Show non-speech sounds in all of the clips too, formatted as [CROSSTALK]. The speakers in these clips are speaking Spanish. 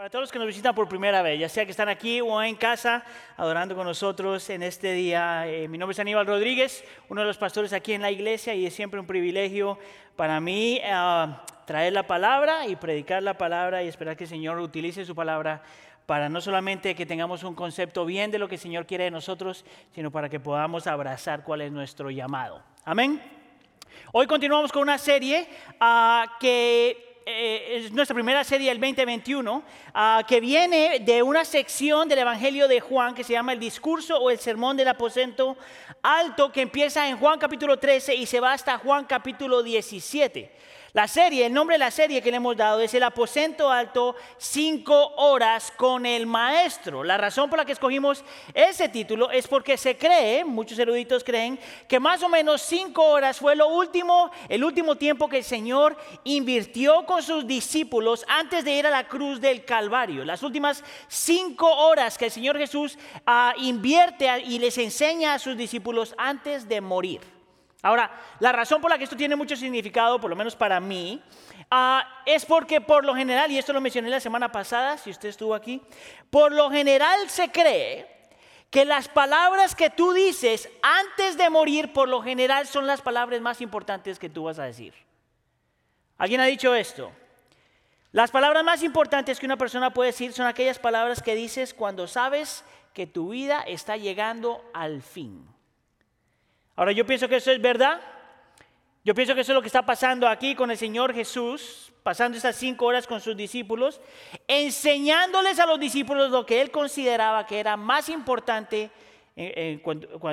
Para todos los que nos visitan por primera vez, ya sea que están aquí o en casa adorando con nosotros en este día, eh, mi nombre es Aníbal Rodríguez, uno de los pastores aquí en la iglesia y es siempre un privilegio para mí eh, traer la palabra y predicar la palabra y esperar que el Señor utilice su palabra para no solamente que tengamos un concepto bien de lo que el Señor quiere de nosotros, sino para que podamos abrazar cuál es nuestro llamado. Amén. Hoy continuamos con una serie uh, que eh, es nuestra primera serie del 2021, ah, que viene de una sección del Evangelio de Juan que se llama el discurso o el sermón del aposento alto, que empieza en Juan capítulo 13 y se va hasta Juan capítulo 17. La serie, el nombre de la serie que le hemos dado es El aposento alto, cinco horas con el maestro. La razón por la que escogimos ese título es porque se cree, muchos eruditos creen, que más o menos cinco horas fue lo último, el último tiempo que el Señor invirtió con sus discípulos antes de ir a la cruz del Calvario. Las últimas cinco horas que el Señor Jesús ah, invierte y les enseña a sus discípulos antes de morir. Ahora, la razón por la que esto tiene mucho significado, por lo menos para mí, ah, es porque por lo general, y esto lo mencioné la semana pasada, si usted estuvo aquí, por lo general se cree que las palabras que tú dices antes de morir, por lo general, son las palabras más importantes que tú vas a decir. ¿Alguien ha dicho esto? Las palabras más importantes que una persona puede decir son aquellas palabras que dices cuando sabes que tu vida está llegando al fin. Ahora yo pienso que eso es verdad. Yo pienso que eso es lo que está pasando aquí con el Señor Jesús, pasando estas cinco horas con sus discípulos, enseñándoles a los discípulos lo que él consideraba que era más importante en,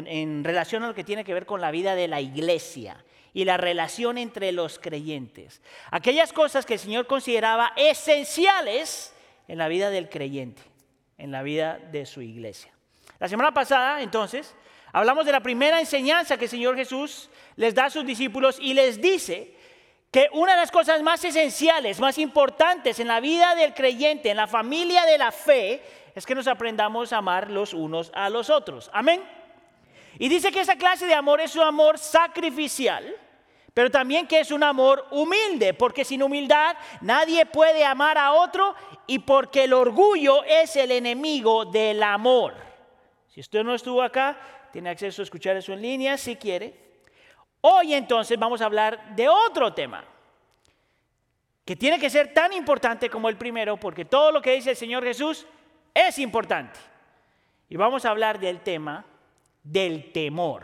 en, relación a lo que tiene que ver con la vida de la iglesia y la relación entre los creyentes. Aquellas cosas que el Señor consideraba esenciales en la vida del creyente, en la vida de su iglesia. La semana pasada, entonces, Hablamos de la primera enseñanza que el Señor Jesús les da a sus discípulos y les dice que una de las cosas más esenciales, más importantes en la vida del creyente, en la familia de la fe, es que nos aprendamos a amar los unos a los otros. Amén. Y dice que esa clase de amor es un amor sacrificial, pero también que es un amor humilde, porque sin humildad nadie puede amar a otro y porque el orgullo es el enemigo del amor. Si usted no estuvo acá, tiene acceso a escuchar eso en línea si quiere. Hoy entonces vamos a hablar de otro tema que tiene que ser tan importante como el primero porque todo lo que dice el Señor Jesús es importante. Y vamos a hablar del tema del temor.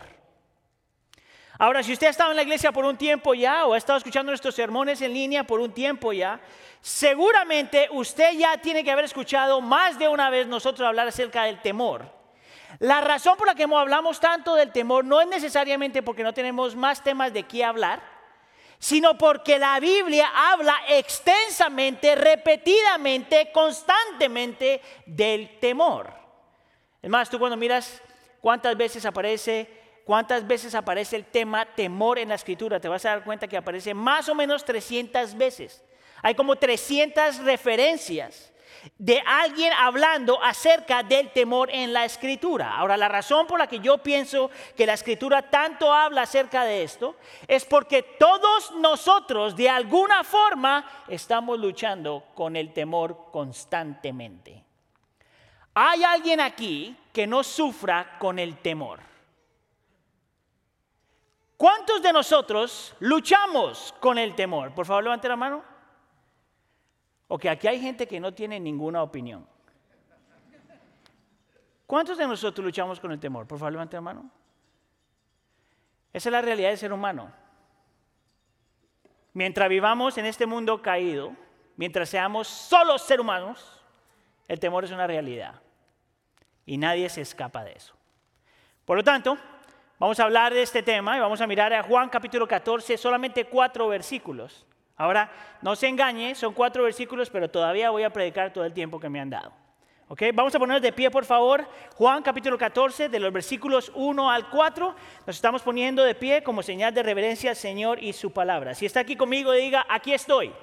Ahora, si usted ha estado en la iglesia por un tiempo ya o ha estado escuchando nuestros sermones en línea por un tiempo ya, seguramente usted ya tiene que haber escuchado más de una vez nosotros hablar acerca del temor. La razón por la que hablamos tanto del temor no es necesariamente porque no tenemos más temas de qué hablar, sino porque la Biblia habla extensamente, repetidamente, constantemente del temor. Es más, tú cuando miras cuántas veces aparece, cuántas veces aparece el tema temor en la escritura, te vas a dar cuenta que aparece más o menos 300 veces. Hay como 300 referencias de alguien hablando acerca del temor en la escritura. Ahora, la razón por la que yo pienso que la escritura tanto habla acerca de esto es porque todos nosotros de alguna forma estamos luchando con el temor constantemente. ¿Hay alguien aquí que no sufra con el temor? ¿Cuántos de nosotros luchamos con el temor? Por favor, levante la mano. Ok, aquí hay gente que no tiene ninguna opinión. ¿Cuántos de nosotros luchamos con el temor? Por favor, levante la mano. Esa es la realidad del ser humano. Mientras vivamos en este mundo caído, mientras seamos solo ser humanos, el temor es una realidad. Y nadie se escapa de eso. Por lo tanto, vamos a hablar de este tema y vamos a mirar a Juan capítulo 14, solamente cuatro versículos. Ahora, no se engañe, son cuatro versículos, pero todavía voy a predicar todo el tiempo que me han dado. ¿Ok? Vamos a ponernos de pie, por favor. Juan capítulo 14, de los versículos 1 al 4. Nos estamos poniendo de pie como señal de reverencia al Señor y su palabra. Si está aquí conmigo, diga, aquí estoy.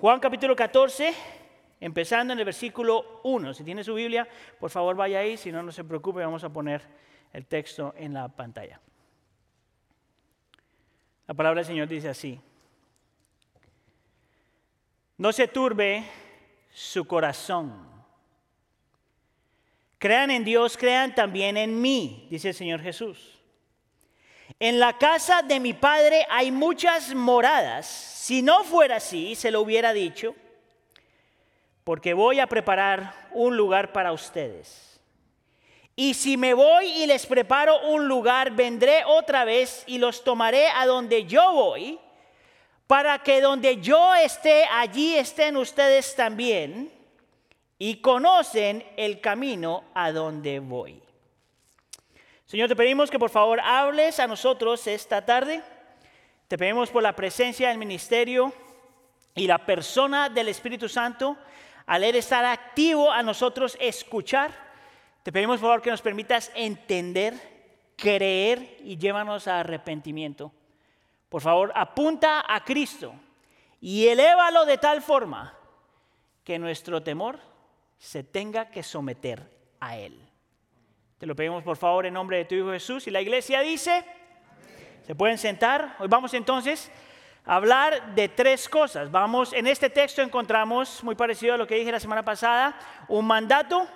Juan capítulo 14, empezando en el versículo 1. Si tiene su Biblia, por favor vaya ahí. Si no, no se preocupe, vamos a poner el texto en la pantalla. La palabra del Señor dice así. No se turbe su corazón. Crean en Dios, crean también en mí, dice el Señor Jesús. En la casa de mi Padre hay muchas moradas. Si no fuera así, se lo hubiera dicho, porque voy a preparar un lugar para ustedes. Y si me voy y les preparo un lugar, vendré otra vez y los tomaré a donde yo voy, para que donde yo esté, allí estén ustedes también, y conocen el camino a donde voy. Señor, te pedimos que por favor hables a nosotros esta tarde. Te pedimos por la presencia del ministerio y la persona del Espíritu Santo, al estar activo a nosotros escuchar. Te pedimos por favor que nos permitas entender, creer y llévanos a arrepentimiento. Por favor, apunta a Cristo y elévalo de tal forma que nuestro temor se tenga que someter a Él. Te lo pedimos por favor en nombre de tu Hijo Jesús. Y la iglesia dice, se pueden sentar. Hoy vamos entonces a hablar de tres cosas. Vamos, en este texto encontramos, muy parecido a lo que dije la semana pasada, un mandato,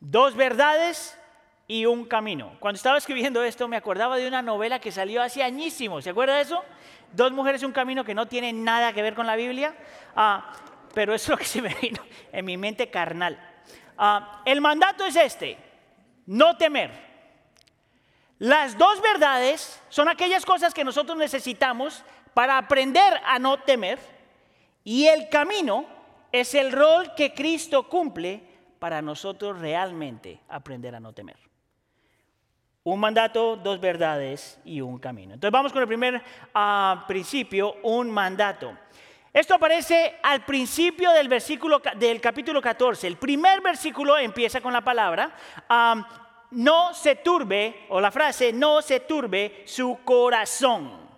dos verdades y un camino. Cuando estaba escribiendo esto me acordaba de una novela que salió hace añísimo. ¿Se acuerda de eso? Dos mujeres y un camino que no tiene nada que ver con la Biblia. Ah, pero es lo que se me vino en mi mente carnal. Ah, el mandato es este no temer. Las dos verdades son aquellas cosas que nosotros necesitamos para aprender a no temer y el camino es el rol que Cristo cumple para nosotros realmente aprender a no temer. Un mandato, dos verdades y un camino. Entonces vamos con el primer ah, principio, un mandato. Esto aparece al principio del versículo del capítulo 14. El primer versículo empieza con la palabra no se turbe, o la frase no se turbe su corazón.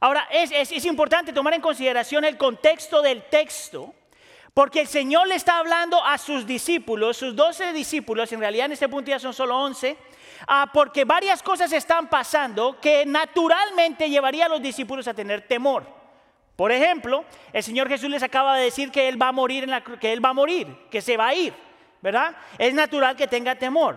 Ahora, es, es importante tomar en consideración el contexto del texto. Porque el Señor le está hablando a sus discípulos, sus doce discípulos, en realidad en este punto ya son solo once, ah, porque varias cosas están pasando que naturalmente llevaría a los discípulos a tener temor. Por ejemplo, el Señor Jesús les acaba de decir que Él va a morir, que Él va a morir, que se va a ir, ¿verdad? Es natural que tenga temor.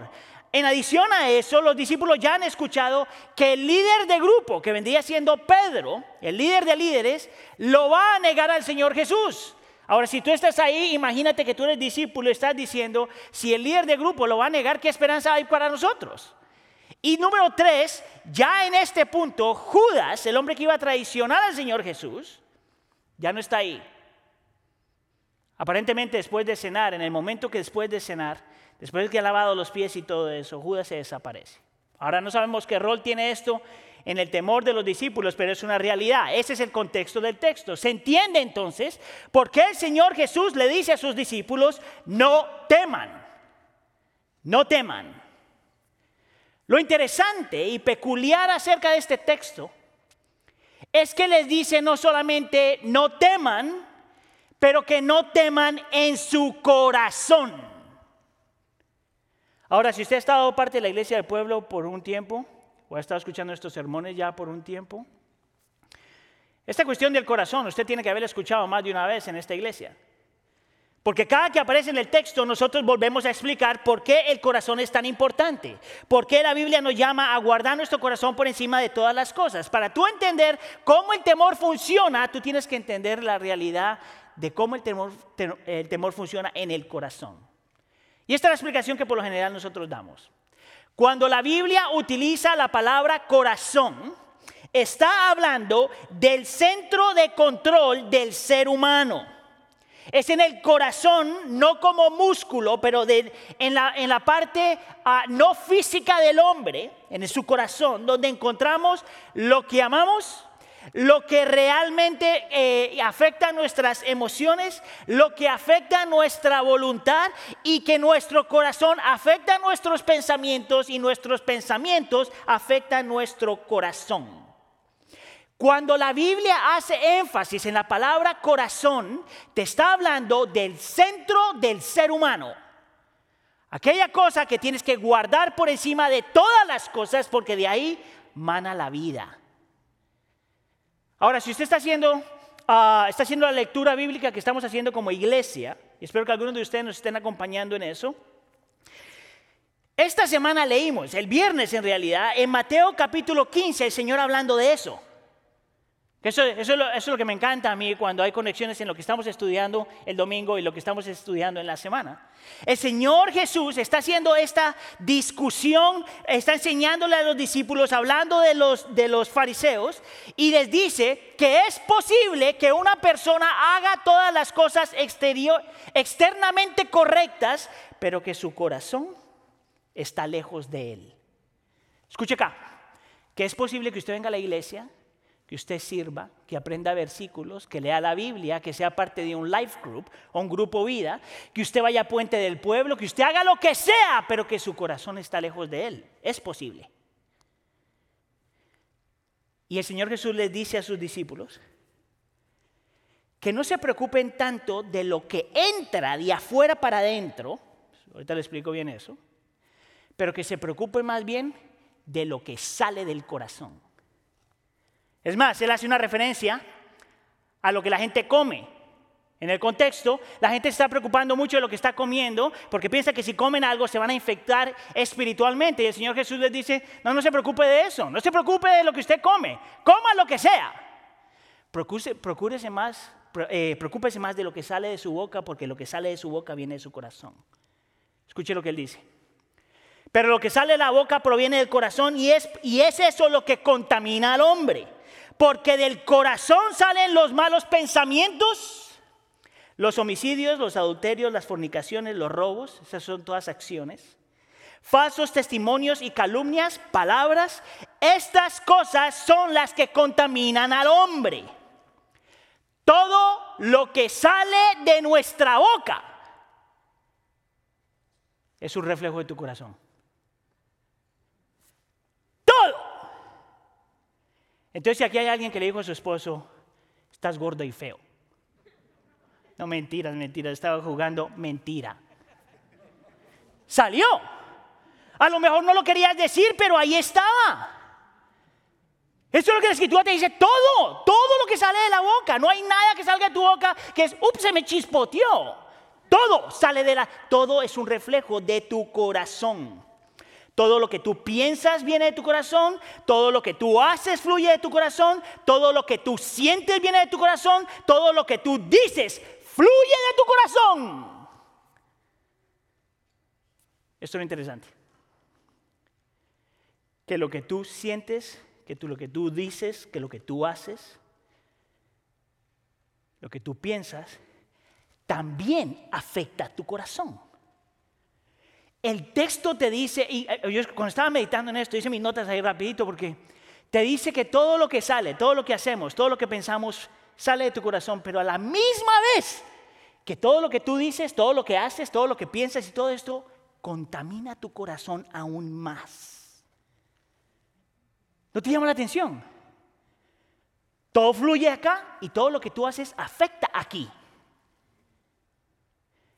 En adición a eso, los discípulos ya han escuchado que el líder de grupo, que vendría siendo Pedro, el líder de líderes, lo va a negar al Señor Jesús. Ahora, si tú estás ahí, imagínate que tú eres discípulo y estás diciendo, si el líder de grupo lo va a negar, ¿qué esperanza hay para nosotros? Y número tres, ya en este punto, Judas, el hombre que iba a traicionar al Señor Jesús, ya no está ahí. Aparentemente después de cenar, en el momento que después de cenar, después de que ha lavado los pies y todo eso, Judas se desaparece. Ahora no sabemos qué rol tiene esto en el temor de los discípulos, pero es una realidad. Ese es el contexto del texto. Se entiende entonces por qué el Señor Jesús le dice a sus discípulos, no teman, no teman. Lo interesante y peculiar acerca de este texto es que les dice no solamente no teman, pero que no teman en su corazón. Ahora, si usted ha estado parte de la iglesia del pueblo por un tiempo, o ha estado escuchando estos sermones ya por un tiempo, esta cuestión del corazón usted tiene que haber escuchado más de una vez en esta iglesia. Porque cada que aparece en el texto nosotros volvemos a explicar por qué el corazón es tan importante, por qué la Biblia nos llama a guardar nuestro corazón por encima de todas las cosas. Para tú entender cómo el temor funciona, tú tienes que entender la realidad de cómo el temor, el temor funciona en el corazón. Y esta es la explicación que por lo general nosotros damos. Cuando la Biblia utiliza la palabra corazón, está hablando del centro de control del ser humano. Es en el corazón, no como músculo, pero en, la, parte ah, no física del hombre, en su corazón, donde encontramos lo que amamos, lo que realmente eh, afecta nuestras emociones, lo que afecta nuestra voluntad y que nuestro corazón afecta nuestros pensamientos y nuestros pensamientos afectan nuestro corazón. Cuando la Biblia hace énfasis en la palabra corazón, te está hablando del centro del ser humano. Aquella cosa que tienes que guardar por encima de todas las cosas porque de ahí mana la vida. Ahora, si usted está haciendo, ah, está haciendo la lectura bíblica que estamos haciendo como iglesia, Y espero que algunos de ustedes nos estén acompañando en eso. Esta semana leímos, el viernes en realidad, en Mateo capítulo 15, el Señor hablando de eso. Eso, es lo, que me encanta a mí cuando hay conexiones en lo que estamos estudiando el domingo y lo que estamos estudiando en la semana. El Señor Jesús está haciendo esta discusión, está enseñándole a los discípulos, hablando de los, de los fariseos, y les dice que es posible que una persona haga todas las cosas exterior, externamente correctas, pero que su corazón está lejos de él. Escuche acá, que es posible que usted venga a la iglesia que usted sirva, que aprenda versículos, que lea la Biblia, que sea parte de un life group o un grupo vida, que usted vaya a puente del pueblo, que usted haga lo que sea, pero que su corazón está lejos de él. Es posible. Y el Señor Jesús les dice a sus discípulos que no se preocupen tanto de lo que entra de afuera para adentro, ahorita le explico bien eso, pero que se preocupen más bien de lo que sale del corazón. Es más, él hace una referencia a lo que la gente come. En el contexto, la gente se está preocupando mucho de lo que está comiendo porque piensa que si comen algo se van a infectar espiritualmente. Y el Señor Jesús les dice, no, no se preocupe de eso, no se preocupe de lo que usted come, coma lo que sea. Procúrese, más, eh, preocúpese más de lo que sale de su boca porque lo que sale de su boca viene de su corazón. Escuche lo que él dice. Pero lo que sale de la boca proviene del corazón y es, y es eso lo que contamina al hombre porque del corazón salen los malos pensamientos, los homicidios, los adulterios, las fornicaciones, los robos, esas son todas acciones, falsos testimonios y calumnias, palabras, estas cosas son las que contaminan al hombre. Todo lo que sale de nuestra boca es un reflejo de tu corazón. Entonces aquí hay alguien que le dijo a su esposo, estás gordo y feo. No, mentiras, mentiras, estaba jugando mentira. Salió. A lo mejor no lo querías decir, pero ahí estaba. Eso es lo que la escritura te dice, todo, todo lo que sale de la boca. No hay nada que salga de tu boca que es, ups, se me chispoteó. Todo sale de la, todo es un reflejo de tu corazón. Todo lo que tú piensas viene de tu corazón, todo lo que tú haces fluye de tu corazón, todo lo que tú sientes viene de tu corazón, todo lo que tú dices fluye de tu corazón. Esto es lo interesante. Que lo que tú sientes, que lo que tú dices, que lo que tú haces, lo que tú piensas, también afecta a tu corazón. El texto te dice, y eh, yo cuando estaba meditando en esto, hice mis notas ahí rapidito porque te dice que todo lo que sale, todo lo que hacemos, todo lo que pensamos sale de tu corazón, pero a la misma vez que todo lo que tú dices, todo lo que haces, todo lo que piensas y todo esto contamina tu corazón aún más. ¿No te llama la atención? Todo fluye acá y todo lo que tú haces afecta aquí.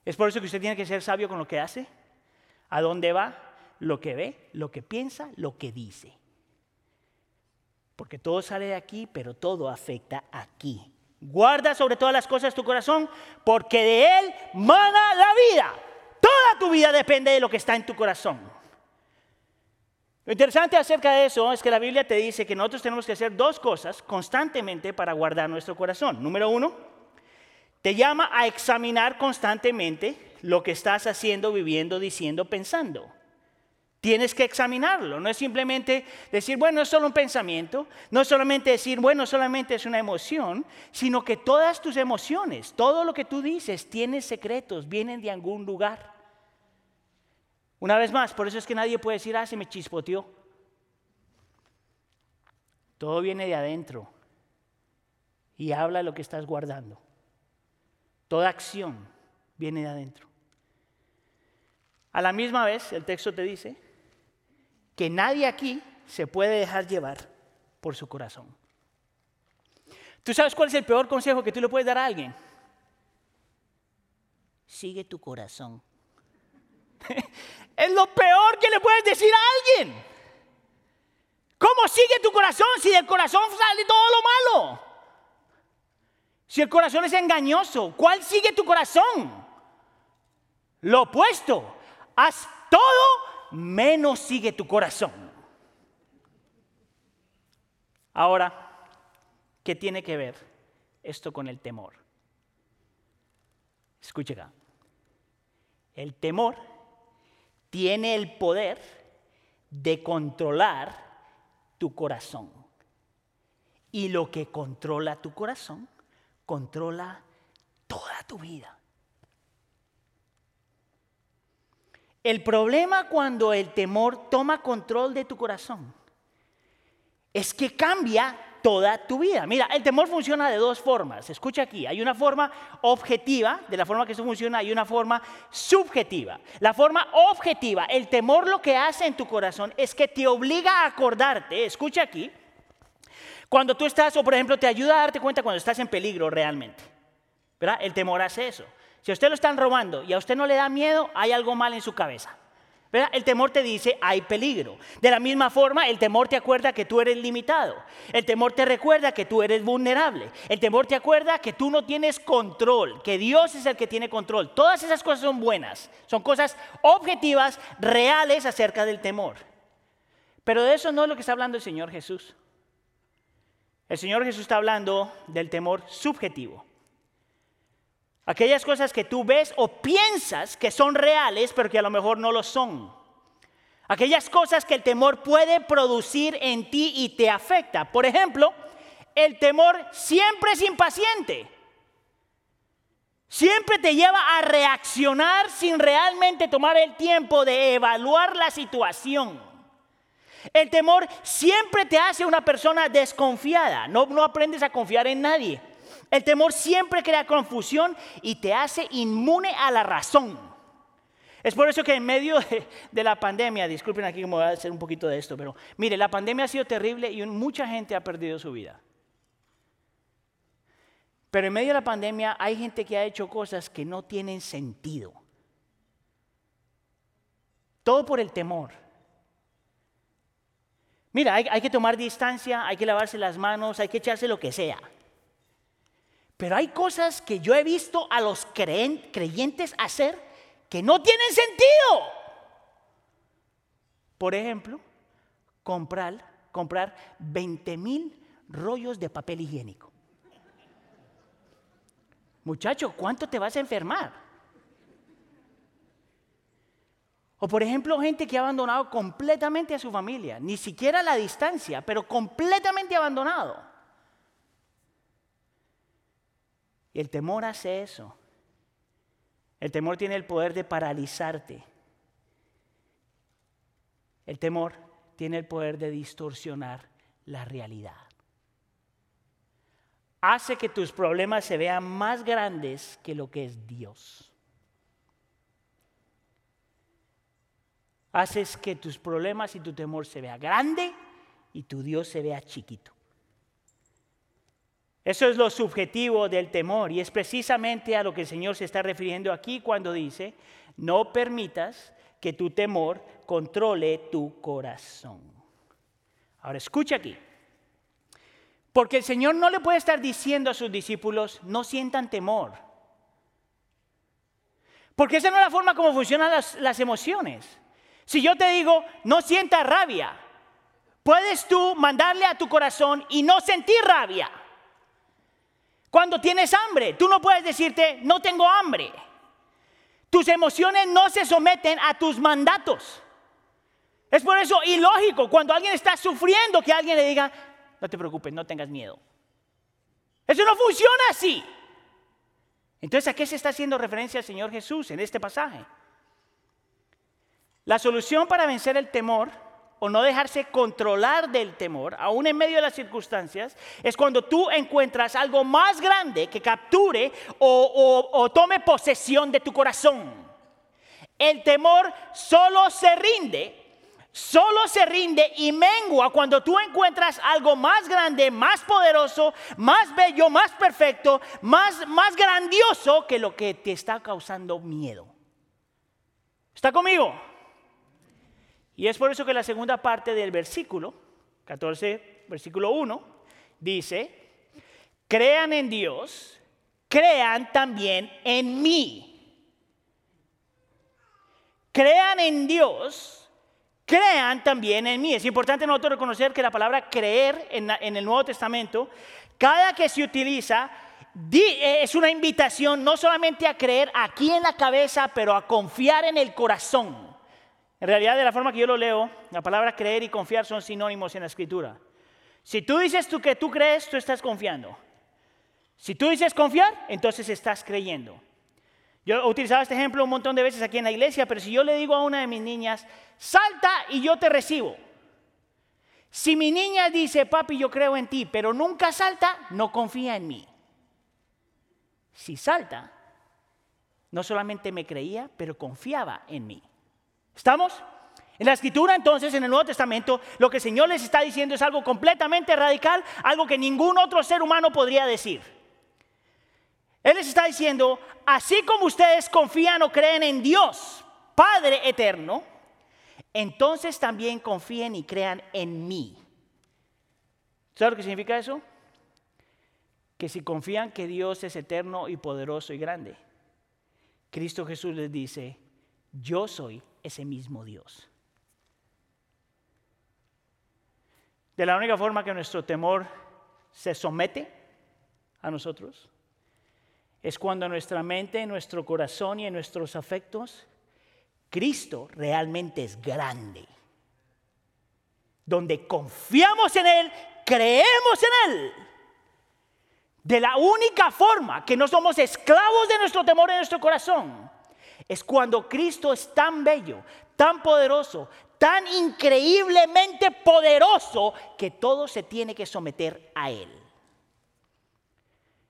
Es por eso que usted tiene que ser sabio con lo que hace ¿A dónde va? Lo que ve, lo que piensa, lo que dice. Porque todo sale de aquí, pero todo afecta aquí. Guarda sobre todas las cosas tu corazón, porque de él mana la vida. Toda tu vida depende de lo que está en tu corazón. Lo interesante acerca de eso es que la Biblia te dice que nosotros tenemos que hacer dos cosas constantemente para guardar nuestro corazón. Número uno, te llama a examinar constantemente lo que estás haciendo, viviendo, diciendo, pensando. Tienes que examinarlo, no es simplemente decir, bueno, es solo un pensamiento, no es solamente decir, bueno, solamente es una emoción, sino que todas tus emociones, todo lo que tú dices, tiene secretos, vienen de algún lugar. Una vez más, por eso es que nadie puede decir, ah, se me chispoteó. Todo viene de adentro y habla lo que estás guardando. Toda acción viene de adentro. A la misma vez, el texto te dice que nadie aquí se puede dejar llevar por su corazón. ¿Tú sabes cuál es el peor consejo que tú le puedes dar a alguien? Sigue tu corazón. [LAUGHS] es lo peor que le puedes decir a alguien. ¿Cómo sigue tu corazón si del corazón sale todo lo malo? Si el corazón es engañoso, ¿cuál sigue tu corazón? Lo opuesto, haz todo menos sigue tu corazón. Ahora, ¿qué tiene que ver esto con el temor? Escuche acá. El temor tiene el poder de controlar tu corazón. Y lo que controla tu corazón, controla toda tu vida. El problema cuando el temor toma control de tu corazón es que cambia toda tu vida. Mira, el temor funciona de dos formas. Escucha aquí, hay una forma objetiva, de la forma que eso funciona, hay una forma subjetiva. La forma objetiva, el temor lo que hace en tu corazón es que te obliga a acordarte, escucha aquí, cuando tú estás, o por ejemplo, te ayuda a darte cuenta cuando estás en peligro realmente. ¿Verdad? El temor hace eso. Si a usted lo están robando y a usted no le da miedo, hay algo mal en su cabeza. El temor te dice, hay peligro. De la misma forma, el temor te acuerda que tú eres limitado. El temor te recuerda que tú eres vulnerable. El temor te acuerda que tú no tienes control, que Dios es el que tiene control. Todas esas cosas son buenas. Son cosas objetivas, reales acerca del temor. Pero de eso no es lo que está hablando el Señor Jesús. El Señor Jesús está hablando del temor subjetivo. Aquellas cosas que tú ves o piensas que son reales, pero que a lo mejor no lo son. Aquellas cosas que el temor puede producir en ti y te afecta. Por ejemplo, el temor siempre es impaciente. Siempre te lleva a reaccionar sin realmente tomar el tiempo de evaluar la situación. El temor siempre te hace una persona desconfiada. No, no aprendes a confiar en nadie. El temor siempre crea confusión y te hace inmune a la razón. Es por eso que en medio [LAUGHS] de, la pandemia, disculpen aquí me voy a hacer un poquito de esto, pero mire, la pandemia ha sido terrible y mucha gente ha perdido su vida. Pero en medio de la pandemia hay gente que ha hecho cosas que no tienen sentido. Todo por el temor. Mira, hay que tomar distancia, hay que lavarse las manos, hay que echarse lo que sea. Pero hay cosas que yo he visto a los creyentes hacer que no tienen sentido. Por ejemplo, comprar, comprar 20 mil rollos de papel higiénico. Muchacho, ¿cuánto te vas a enfermar? O por ejemplo, gente que ha abandonado completamente a su familia, ni siquiera a la distancia, pero completamente abandonado. Y el temor hace eso. El temor tiene el poder de paralizarte. El temor tiene el poder de distorsionar la realidad. Hace que tus problemas se vean más grandes que lo que es Dios. Haces que tus problemas y tu temor se vea grande y tu Dios se vea chiquito. Eso es lo subjetivo del temor y es precisamente a lo que el Señor se está refiriendo aquí cuando dice, no permitas que tu temor controle tu corazón. Ahora escucha aquí, porque el Señor no le puede estar diciendo a sus discípulos, no sientan temor. Porque esa no es la forma como funcionan las, las emociones. Si yo te digo, no sientas rabia, puedes tú mandarle a tu corazón y no sentir rabia. Cuando tienes hambre, tú no puedes decirte, no tengo hambre. Tus emociones no se someten a tus mandatos. Es por eso ilógico cuando alguien está sufriendo que alguien le diga, no te preocupes, no tengas miedo. Eso no funciona así. Entonces, ¿a qué se está haciendo referencia el Señor Jesús en este pasaje? La solución para vencer el temor o no dejarse controlar del temor, aún en medio de las circunstancias, es cuando tú encuentras algo más grande que capture o, tome posesión de tu corazón. El temor solo se rinde solo se rinde y mengua cuando tú encuentras algo más grande, más poderoso, más bello, más perfecto, más, más grandioso que lo que te está causando miedo. ¿Está conmigo? Y es por eso que la segunda parte del versículo, 14, versículo 1, dice, crean en Dios, crean también en mí. crean en Dios, crean también en mí. Es importante nosotros reconocer que la palabra creer en, en el Nuevo Testamento, cada que se utiliza, eh, es una invitación no solamente a creer aquí en la cabeza, pero a confiar en el corazón. En realidad, de la forma que yo lo leo, la palabra creer y confiar son sinónimos en la escritura. Si tú dices tú que tú crees, tú estás confiando. Si tú dices confiar, entonces estás creyendo. Yo he utilizado este ejemplo un montón de veces aquí en la iglesia, pero si yo le digo a una de mis niñas, salta y yo te recibo. Si mi niña dice, papi, yo creo en ti, pero nunca salta, no confía en mí. Si salta, no solamente me creía, pero confiaba en mí. ¿Estamos? En la escritura entonces, en el Nuevo Testamento, lo que el Señor les está diciendo es algo completamente radical, algo que ningún otro ser humano podría decir. Él les está diciendo, así como ustedes confían o creen en Dios, Padre eterno, entonces también confíen y crean en mí. ¿Sabes lo que significa eso? Que si confían que Dios es eterno y poderoso y grande, Cristo Jesús les dice, yo soy ese mismo Dios. De la única forma que nuestro temor se somete a nosotros es cuando nuestra mente, en nuestro corazón y en nuestros afectos, Cristo realmente es grande. Donde confiamos en Él, creemos en Él. De la única forma que no somos esclavos de nuestro temor en nuestro corazón es cuando Cristo es tan bello, tan poderoso, tan increíblemente poderoso que todo se tiene que someter a Él.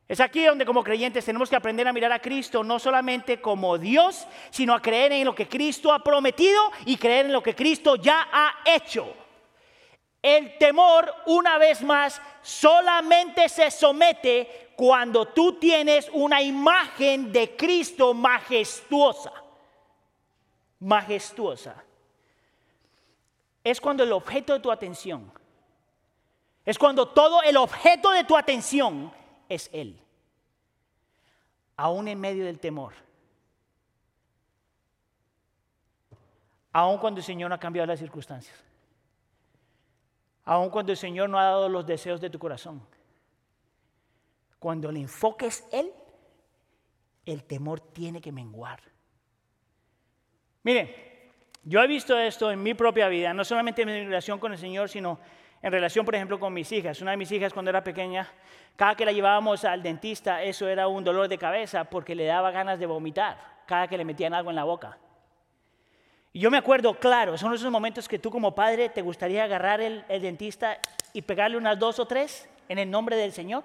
Es aquí donde como creyentes tenemos que aprender a mirar a Cristo no solamente como Dios, sino a creer en lo que Cristo ha prometido y creer en lo que Cristo ya ha hecho. El temor, una vez más, solamente se somete cuando tú tienes una imagen de Cristo majestuosa. Majestuosa. Es cuando el objeto de tu atención, es cuando todo el objeto de tu atención es Él. Aún en medio del temor. Aún cuando el Señor no ha cambiado las circunstancias. Aún cuando el Señor no ha dado los deseos de tu corazón. Cuando el enfoque es Él, el temor tiene que menguar. Mire, yo he visto esto en mi propia vida, no solamente en mi relación con el Señor, sino en relación, por ejemplo, con mis hijas. Una de mis hijas cuando era pequeña, cada que la llevábamos al dentista, eso era un dolor de cabeza porque le daba ganas de vomitar cada que le metían algo en la boca. Y yo me acuerdo, claro, son esos momentos que tú como padre te gustaría agarrar el, dentista y pegarle unas dos o tres en el nombre del Señor.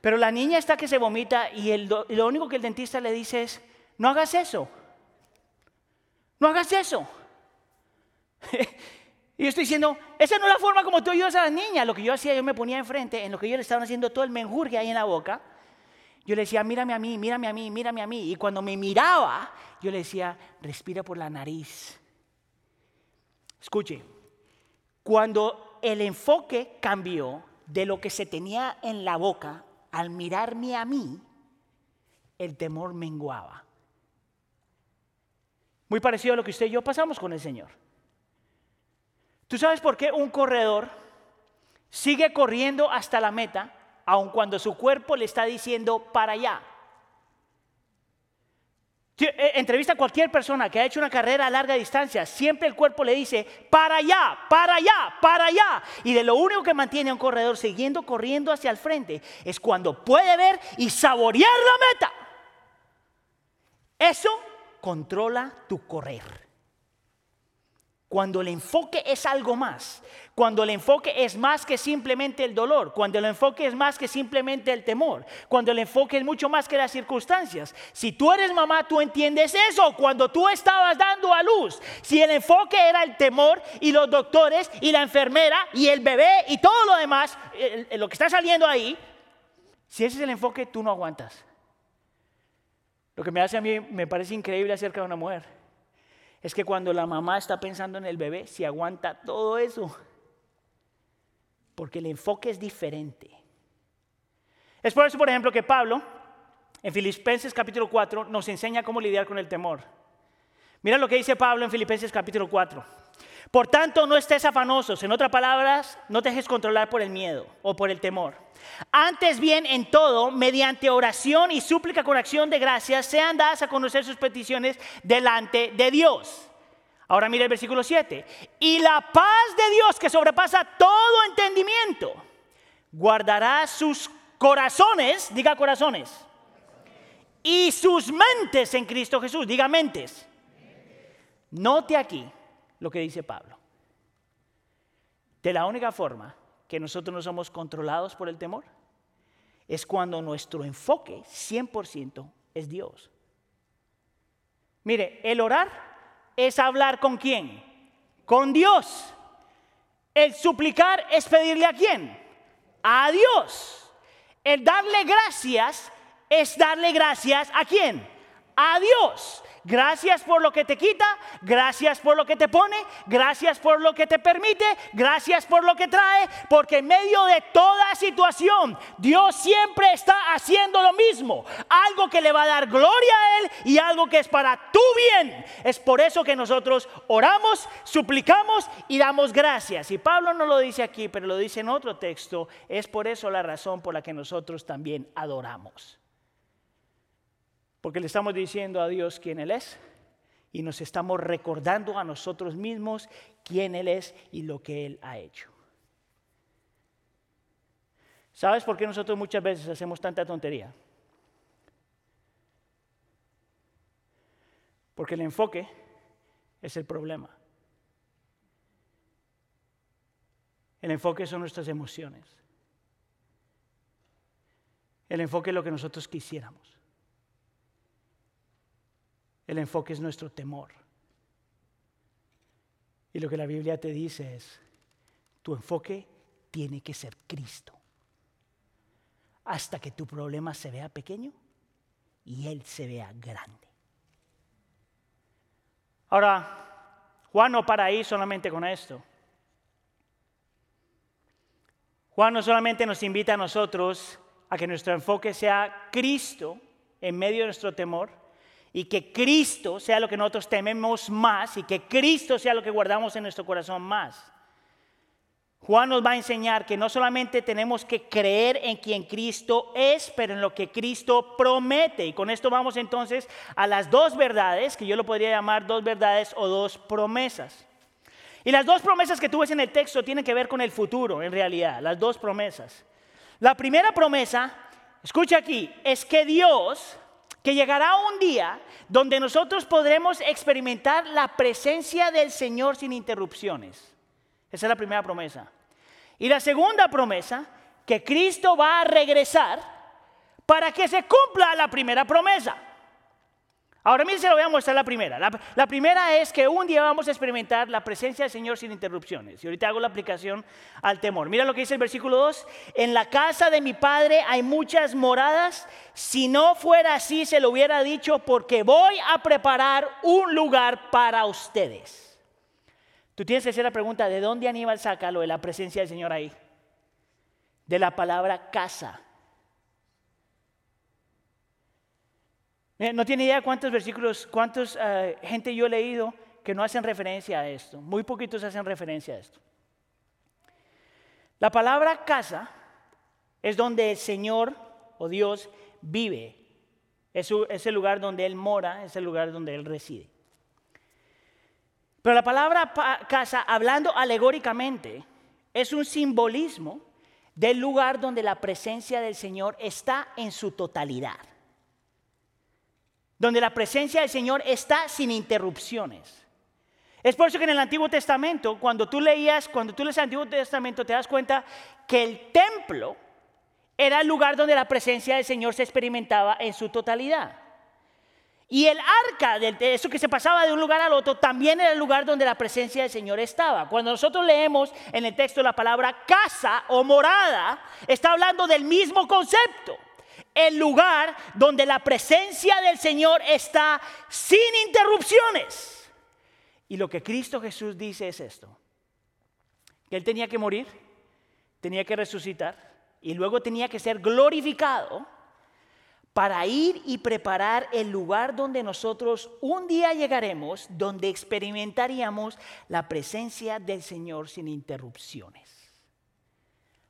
Pero la niña está que se vomita y, y lo único que el dentista le dice es, no hagas eso, no hagas eso. [LAUGHS] Y yo estoy diciendo, esa no es la forma como tú ayudas a las niñas. Lo que yo hacía, yo me ponía enfrente, en lo que ellos le estaban haciendo todo el menjurje ahí en la boca. Yo le decía, mírame a mí, mírame a mí, mírame a mí. Y cuando me miraba, yo le decía, respira por la nariz. Escuche, cuando el enfoque cambió de lo que se tenía en la boca al mirarme a mí, el temor menguaba. Muy parecido a lo que usted y yo pasamos con el Señor. ¿Tú sabes por qué un corredor sigue corriendo hasta la meta, aun cuando su cuerpo le está diciendo para allá? Eh, entrevista a cualquier persona que ha hecho una carrera a larga distancia, siempre el cuerpo le dice, para allá, para allá, para allá. Y de lo único que mantiene a un corredor siguiendo corriendo hacia el frente es cuando puede ver y saborear la meta. Eso controla tu correr. Cuando el enfoque es algo más, cuando el enfoque es más que simplemente el dolor, cuando el enfoque es más que simplemente el temor, cuando el enfoque es mucho más que las circunstancias. Si tú eres mamá, tú entiendes eso. Cuando tú estabas dando a luz, si el enfoque era el temor y los doctores y la enfermera y el bebé y todo lo demás, lo que está saliendo ahí, si ese es el enfoque, tú no aguantas. Lo que me hace a mí, me parece increíble acerca de una mujer es que cuando la mamá está pensando en el bebé, se aguanta todo eso. Porque el enfoque es diferente. Es por eso, por ejemplo, que Pablo, en Filipenses capítulo 4 nos enseña cómo lidiar con el temor. Mira lo que dice Pablo en Filipenses capítulo 4. Por tanto, no estés afanosos. En otras palabras, no te dejes controlar por el miedo o por el temor. Antes bien, en todo, mediante oración y súplica con acción de gracias, sean dadas a conocer sus peticiones delante de Dios. Ahora mira el versículo 7. Y la paz de Dios que sobrepasa todo entendimiento, guardará sus corazones, diga corazones, y sus mentes en Cristo Jesús, diga mentes. Note aquí lo que dice Pablo. De la única forma que nosotros no somos controlados por el temor es cuando nuestro enfoque 100% es Dios. Mire, el orar es hablar con quién? Con Dios. El suplicar es pedirle a quién? A Dios. El darle gracias es darle gracias a quién? A Dios. Gracias por lo que te quita, gracias por lo que te pone, gracias por lo que te permite, gracias por lo que trae, porque en medio de toda situación Dios siempre está haciendo lo mismo, algo que le va a dar gloria a Él y algo que es para tu bien. Es por eso que nosotros oramos, suplicamos y damos gracias. Y Pablo no lo dice aquí, pero lo dice en otro texto, es por eso la razón por la que nosotros también adoramos. Porque le estamos diciendo a Dios quién Él es y nos estamos recordando a nosotros mismos quién Él es y lo que Él ha hecho. ¿Sabes por qué nosotros muchas veces hacemos tanta tontería? Porque el enfoque es el problema. El enfoque son nuestras emociones. El enfoque es lo que nosotros quisiéramos. El enfoque es nuestro temor. Y lo que la Biblia te dice es, tu enfoque tiene que ser Cristo. Hasta que tu problema se vea pequeño y Él se vea grande. Ahora, Juan no para ahí solamente con esto. Juan no solamente nos invita a nosotros a que nuestro enfoque sea Cristo en medio de nuestro temor, y que Cristo sea lo que nosotros tememos más y que Cristo sea lo que guardamos en nuestro corazón más. Juan nos va a enseñar que no solamente tenemos que creer en quien Cristo es, pero en lo que Cristo promete. Y con esto vamos entonces a las dos verdades, que yo lo podría llamar dos verdades o dos promesas. Y las dos promesas que tú ves en el texto tienen que ver con el futuro, en realidad, las dos promesas. La primera promesa, escucha aquí, es que Dios que llegará un día donde nosotros podremos experimentar la presencia del Señor sin interrupciones. Esa es la primera promesa. Y la segunda promesa, que Cristo va a regresar para que se cumpla la primera promesa. Ahora mismo se lo voy a mostrar la primera. La, primera es que un día vamos a experimentar la presencia del Señor sin interrupciones. Y ahorita hago la aplicación al temor. Mira lo que dice el versículo 2. En la casa de mi padre hay muchas moradas. Si no fuera así, se lo hubiera dicho porque voy a preparar un lugar para ustedes. Tú tienes que hacer la pregunta, ¿de dónde Aníbal saca lo de la presencia del Señor ahí? De la palabra casa. No tiene idea cuántos versículos, cuántos eh, gente yo he leído que no hacen referencia a esto. Muy poquitos hacen referencia a esto. La palabra casa es donde el Señor o Dios vive. Es el lugar donde Él mora, es el lugar donde Él reside. Pero la palabra casa, hablando alegóricamente, es un simbolismo del lugar donde la presencia del Señor está en su totalidad donde la presencia del Señor está sin interrupciones. Es por eso que en el Antiguo Testamento, cuando tú leías, cuando tú lees el Antiguo Testamento, te das cuenta que el templo era el lugar donde la presencia del Señor se experimentaba en su totalidad. Y el arca, eso que se pasaba de un lugar al otro, también era el lugar donde la presencia del Señor estaba. Cuando nosotros leemos en el texto la palabra casa o morada, está hablando del mismo concepto el lugar donde la presencia del Señor está sin interrupciones. Y lo que Cristo Jesús dice es esto, que Él tenía que morir, tenía que resucitar y luego tenía que ser glorificado para ir y preparar el lugar donde nosotros un día llegaremos, donde experimentaríamos la presencia del Señor sin interrupciones.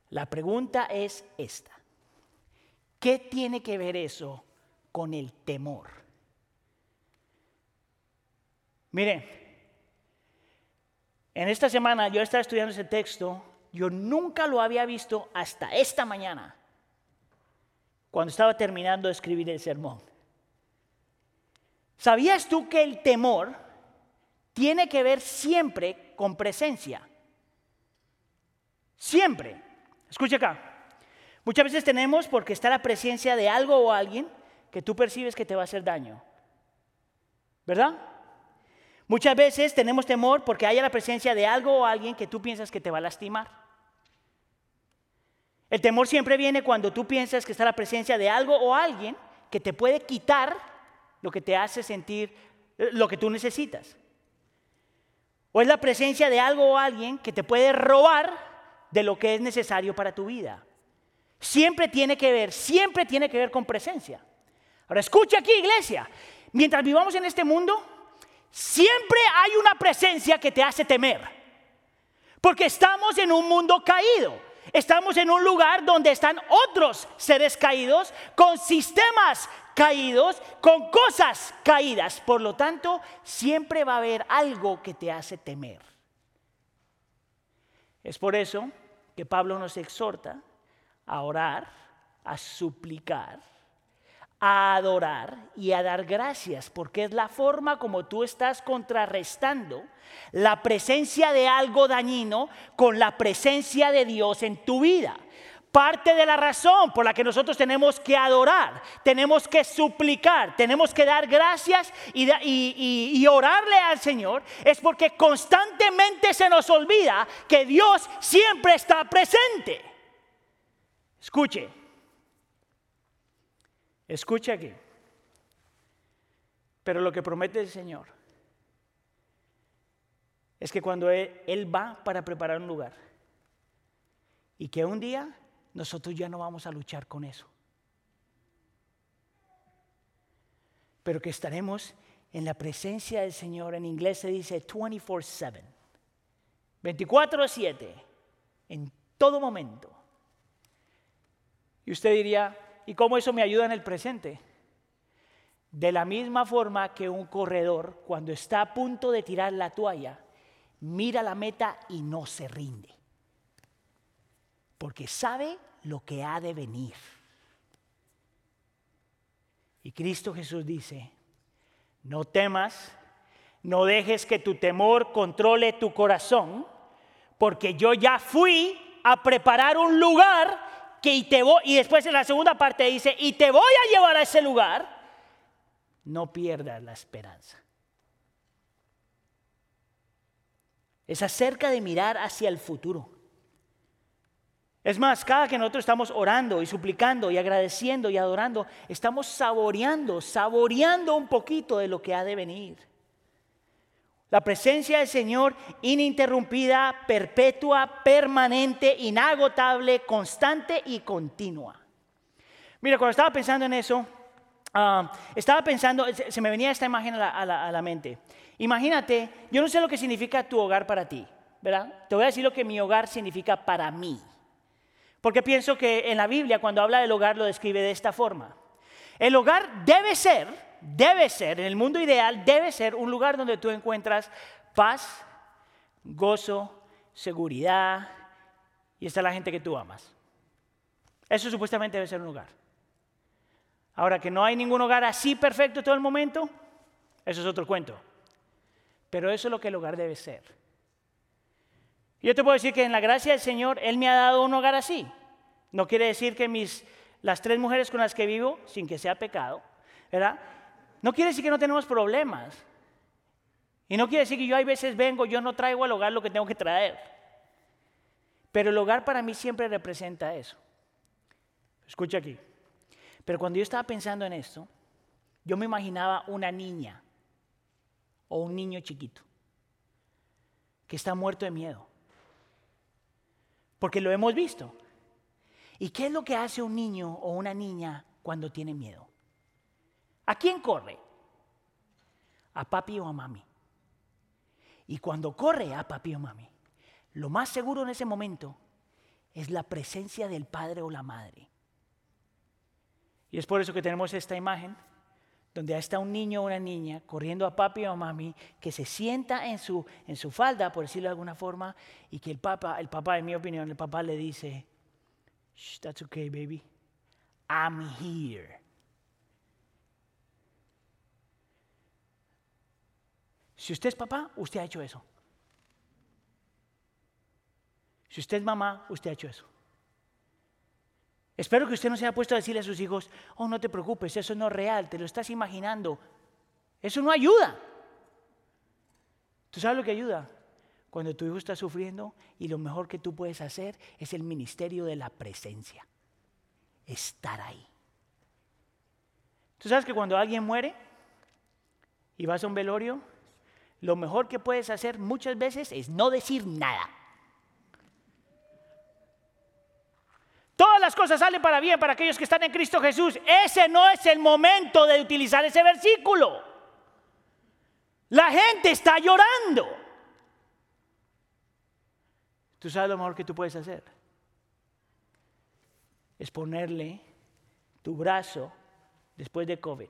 La pregunta es esta. ¿Qué tiene que ver eso con el temor? Mire, en esta semana yo estaba estudiando ese texto, yo nunca lo había visto hasta esta mañana, cuando estaba terminando de escribir el sermón. ¿Sabías tú que el temor tiene que ver siempre con presencia? Siempre. Escucha acá. Muchas veces tenemos porque está la presencia de algo o alguien que tú percibes que te va a hacer daño. ¿Verdad? Muchas veces tenemos temor porque haya la presencia de algo o alguien que tú piensas que te va a lastimar. El temor siempre viene cuando tú piensas que está la presencia de algo o alguien que te puede quitar lo que te hace sentir eh, lo que tú necesitas. O es la presencia de algo o alguien que te puede robar de lo que es necesario para tu vida. Siempre tiene que ver, siempre tiene que ver con presencia. Ahora escucha aquí, iglesia. Mientras vivamos en este mundo, siempre hay una presencia que te hace temer. Porque estamos en un mundo caído. Estamos en un lugar donde están otros seres caídos, con sistemas caídos, con cosas caídas. Por lo tanto, siempre va a haber algo que te hace temer. Es por eso que Pablo nos exhorta a orar, a suplicar a adorar y a dar gracias, porque es la forma como tú estás contrarrestando la presencia de algo dañino con la presencia de Dios en tu vida. Parte de la razón por la que nosotros tenemos que adorar, tenemos que suplicar, tenemos que dar gracias y, y, orarle al Señor es porque constantemente se nos olvida que Dios siempre está presente. Escuche, Escucha aquí. Pero lo que promete el Señor es que cuando él, va para preparar un lugar y que un día nosotros ya no vamos a luchar con eso, pero que estaremos en la presencia del Señor. En inglés se dice 24/7, 24/7, en todo momento. Y usted diría, ¿Y cómo eso me ayuda en el presente? De la misma forma que un corredor, cuando está a punto de tirar la toalla, mira la meta y no se rinde. Porque sabe lo que ha de venir. Y Cristo Jesús dice, no temas, no dejes que tu temor controle tu corazón, porque yo ya fui a preparar un lugar que y te voy, y después en la segunda parte dice, y te voy a llevar a ese lugar, no pierdas la esperanza. Es acerca de mirar hacia el futuro. Es más, cada que nosotros estamos orando y suplicando y agradeciendo y adorando, estamos saboreando, saboreando un poquito de lo que ha de venir. La presencia del Señor ininterrumpida, perpetua, permanente, inagotable, constante y continua. Mira, cuando estaba pensando en eso, ah, estaba pensando, se me venía esta imagen a la, a la mente. Imagínate, yo no sé lo que significa tu hogar para ti, ¿verdad? Te voy a decir lo que mi hogar significa para mí. Porque pienso que en la Biblia cuando habla del hogar lo describe de esta forma. El hogar debe ser debe ser, en el mundo ideal, debe ser un lugar donde tú encuentras paz, gozo, seguridad y está la gente que tú amas. Eso supuestamente debe ser un hogar. Ahora que no hay ningún hogar así perfecto todo el momento, eso es otro cuento. Pero eso es lo que el hogar debe ser. Yo te puedo decir que en la gracia del Señor, Él me ha dado un hogar así. No quiere decir que mis, las tres mujeres con las que vivo, sin que sea pecado, ¿verdad? No quiere decir que no tenemos problemas. Y no quiere decir que yo hay veces vengo, yo no traigo al hogar lo que tengo que traer. Pero el hogar para mí siempre representa eso. Escucha aquí. Pero cuando yo estaba pensando en esto, yo me imaginaba una niña o un niño chiquito que está muerto de miedo. Porque lo hemos visto. ¿Y qué es lo que hace un niño o una niña cuando tiene miedo? ¿A quién corre? A papi o a mami. Y cuando corre a papi o mami, lo más seguro en ese momento es la presencia del padre o la madre. Y es por eso que tenemos esta imagen donde está un niño o una niña corriendo a papi o a mami, que se sienta en su, en su falda, por decirlo de alguna forma, y que el papá, el papá, en mi opinión, el papá le dice, Shh, that's okay, baby. I'm here. Si usted es papá, usted ha hecho eso. Si usted es mamá, usted ha hecho eso. Espero que usted no se haya puesto a decirle a sus hijos, oh, no te preocupes, eso no es real, te lo estás imaginando. Eso no ayuda. ¿Tú sabes lo que ayuda? Cuando tu hijo está sufriendo y lo mejor que tú puedes hacer es el ministerio de la presencia. Estar ahí. ¿Tú sabes que cuando alguien muere y vas a un velorio, lo mejor que puedes hacer muchas veces es no decir nada? Todas las cosas salen para bien para aquellos que están en Cristo Jesús. Ese no es el momento de utilizar ese versículo. La gente está llorando. ¿Tú sabes lo mejor que tú puedes hacer? Es ponerle tu brazo después de COVID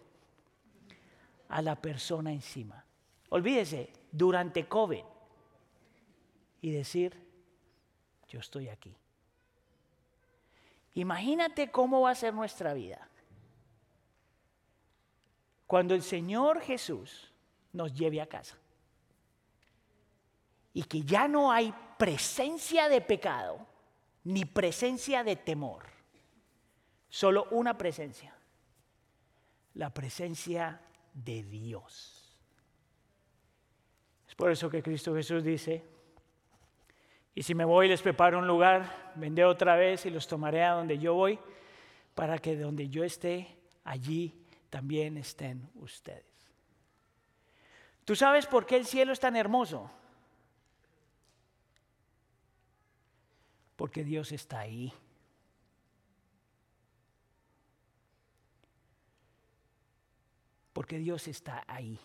a la persona encima. Olvídese, durante COVID. Y decir, yo estoy aquí. Imagínate cómo va a ser nuestra vida. Cuando el Señor Jesús nos lleve a casa. Y que ya no hay presencia de pecado ni presencia de temor. Solo una presencia. La presencia de Dios. Por eso que Cristo Jesús dice, y si me voy y les preparo un lugar, vendré otra vez y los tomaré a donde yo voy, para que donde yo esté, allí también estén ustedes. ¿Tú sabes por qué el cielo es tan hermoso? Porque Dios está ahí. Porque Dios está ahí.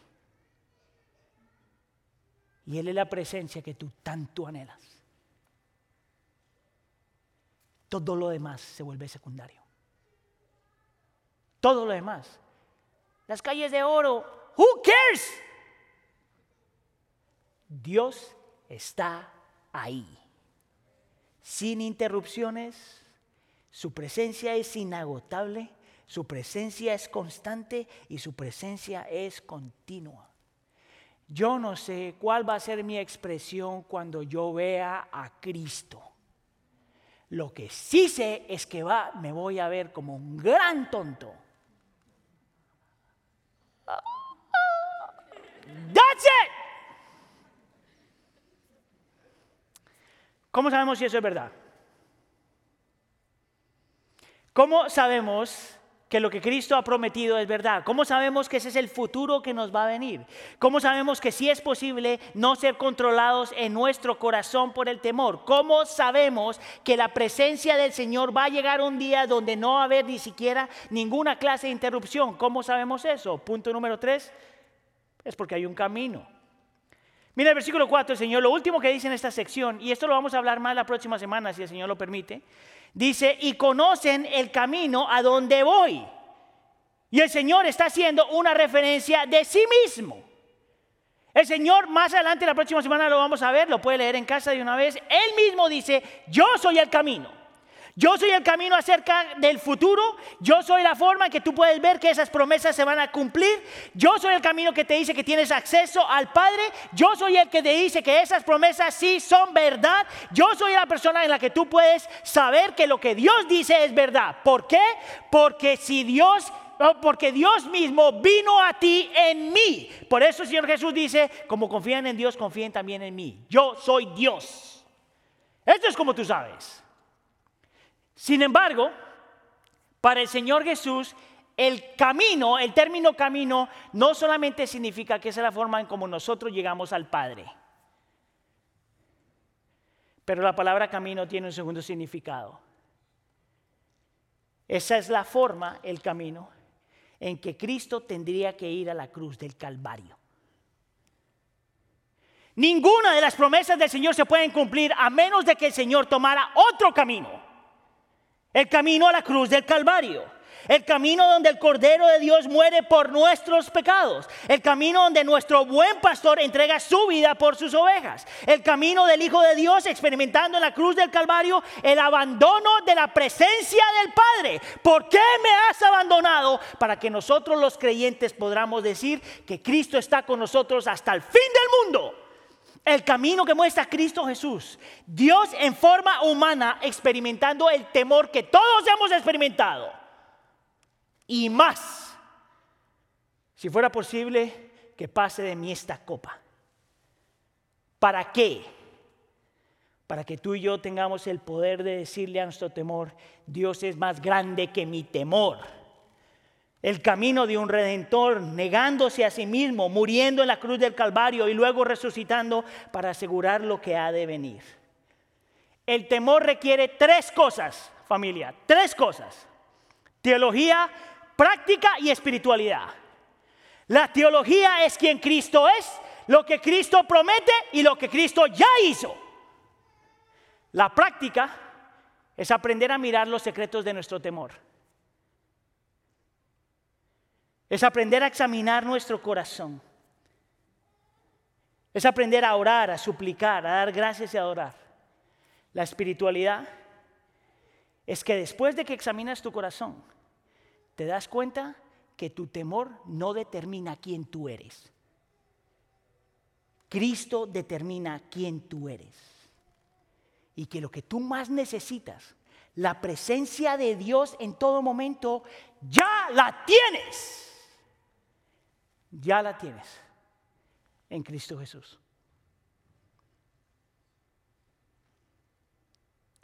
Y Él es la presencia que tú tanto anhelas todo lo demás se vuelve secundario. Todo lo demás. Las calles de oro, who cares? Dios está ahí, sin interrupciones, su presencia es inagotable, su presencia es constante y su presencia es continua. Yo no sé cuál va a ser mi expresión cuando yo vea a Cristo. Lo que sí sé es que va, me voy a ver como un gran tonto. That's it. ¿Cómo sabemos si eso es verdad? ¿Cómo sabemos que lo que Cristo ha prometido es verdad? ¿Cómo sabemos que ese es el futuro que nos va a venir? ¿Cómo sabemos que sí es posible no ser controlados en nuestro corazón por el temor? ¿Cómo sabemos que la presencia del Señor va a llegar un día donde no va a haber ni siquiera ninguna clase de interrupción? ¿Cómo sabemos eso? Punto número tres, es porque hay un camino. Mira el versículo 4, el Señor, lo último que dice en esta sección, y esto lo vamos a hablar más la próxima semana, si el Señor lo permite, dice, y conocen el camino a donde voy. Y el Señor está haciendo una referencia de sí mismo. El Señor, más adelante, la próxima semana lo vamos a ver, lo puede leer en casa de una vez, Él mismo dice, yo soy el camino. Yo soy el camino acerca del futuro. Yo soy la forma en que tú puedes ver que esas promesas se van a cumplir. Yo soy el camino que te dice que tienes acceso al Padre. Yo soy el que te dice que esas promesas sí son verdad. Yo soy la persona en la que tú puedes saber que lo que Dios dice es verdad. ¿Por qué? Porque si Dios porque Dios mismo vino a ti en mí. Por eso el Señor Jesús dice, como confían en Dios, confíen también en mí. Yo soy Dios. Esto es como tú sabes. Sin embargo, para el Señor Jesús, el camino, el término camino, no solamente significa que esa es la forma en como nosotros llegamos al Padre. Pero la palabra camino tiene un segundo significado. Esa es la forma, el camino, en que Cristo tendría que ir a la cruz del Calvario. Ninguna de las promesas del Señor se pueden cumplir a menos de que el Señor tomara otro camino. El camino a la cruz del Calvario. El camino donde el Cordero de Dios muere por nuestros pecados. El camino donde nuestro buen pastor entrega su vida por sus ovejas. El camino del Hijo de Dios experimentando en la cruz del Calvario el abandono de la presencia del Padre. ¿Por qué me has abandonado? Para que nosotros los creyentes podamos decir que Cristo está con nosotros hasta el fin del mundo. El camino que muestra Cristo Jesús. Dios en forma humana experimentando el temor que todos hemos experimentado y más. Si fuera posible, que pase de mí esta copa. ¿Para qué? Para que tú y yo tengamos el poder de decirle a nuestro temor, Dios es más grande que mi temor. El camino de un redentor, negándose a sí mismo, muriendo en la cruz del Calvario y luego resucitando para asegurar lo que ha de venir. El temor requiere tres cosas, familia, tres cosas. Teología, práctica y espiritualidad. La teología es quien Cristo es, lo que Cristo promete y lo que Cristo ya hizo. La práctica es aprender a mirar los secretos de nuestro temor. Es aprender a examinar nuestro corazón. Es aprender a orar, a suplicar, a dar gracias y a adorar. La espiritualidad es que después de que examinas tu corazón, te das cuenta que tu temor no determina quién tú eres. Cristo determina quién tú eres. Y que lo que tú más necesitas, la presencia de Dios en todo momento, ya la tienes. Ya la tienes en Cristo Jesús.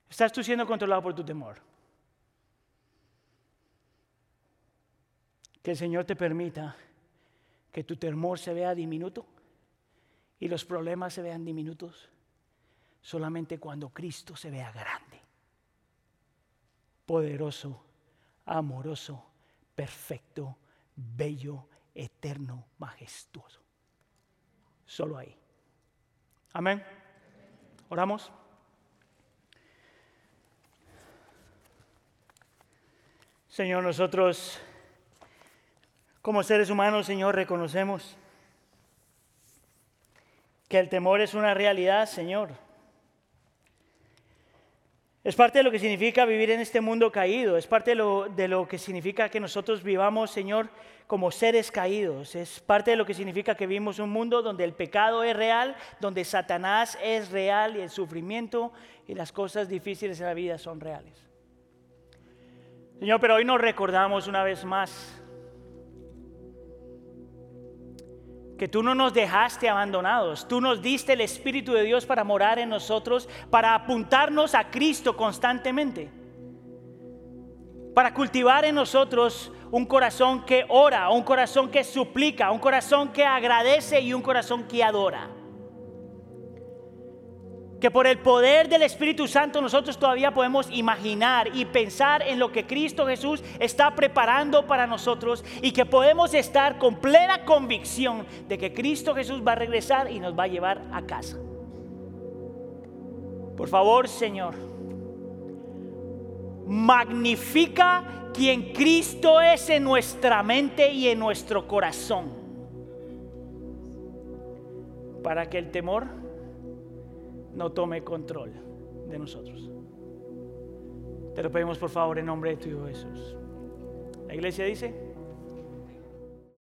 ¿Estás tú siendo controlado por tu temor? Que el Señor te permita que tu temor se vea diminuto y los problemas se vean diminutos solamente cuando Cristo se vea grande, poderoso, amoroso, perfecto, bello, eterno, majestuoso. Solo ahí. Amén. Oramos. Señor, nosotros como seres humanos, Señor, reconocemos que el temor es una realidad, Señor. Es parte de lo que significa vivir en este mundo caído, es parte de lo, de lo, que significa que nosotros vivamos, Señor, como seres caídos, es parte de lo que significa que vivimos un mundo donde el pecado es real, donde Satanás es real y el sufrimiento y las cosas difíciles de la vida son reales. Señor, pero hoy nos recordamos una vez más que tú no nos dejaste abandonados, tú nos diste el Espíritu de Dios para morar en nosotros, para apuntarnos a Cristo constantemente, para cultivar en nosotros un corazón que ora, un corazón que suplica, un corazón que agradece y un corazón que adora que por el poder del Espíritu Santo nosotros todavía podemos imaginar y pensar en lo que Cristo Jesús está preparando para nosotros y que podemos estar con plena convicción de que Cristo Jesús va a regresar y nos va a llevar a casa. Por favor, Señor, magnifica quien Cristo es en nuestra mente y en nuestro corazón, para que el temor no tome control de nosotros. Te lo pedimos por favor en nombre de tu Hijo Jesús. La iglesia dice...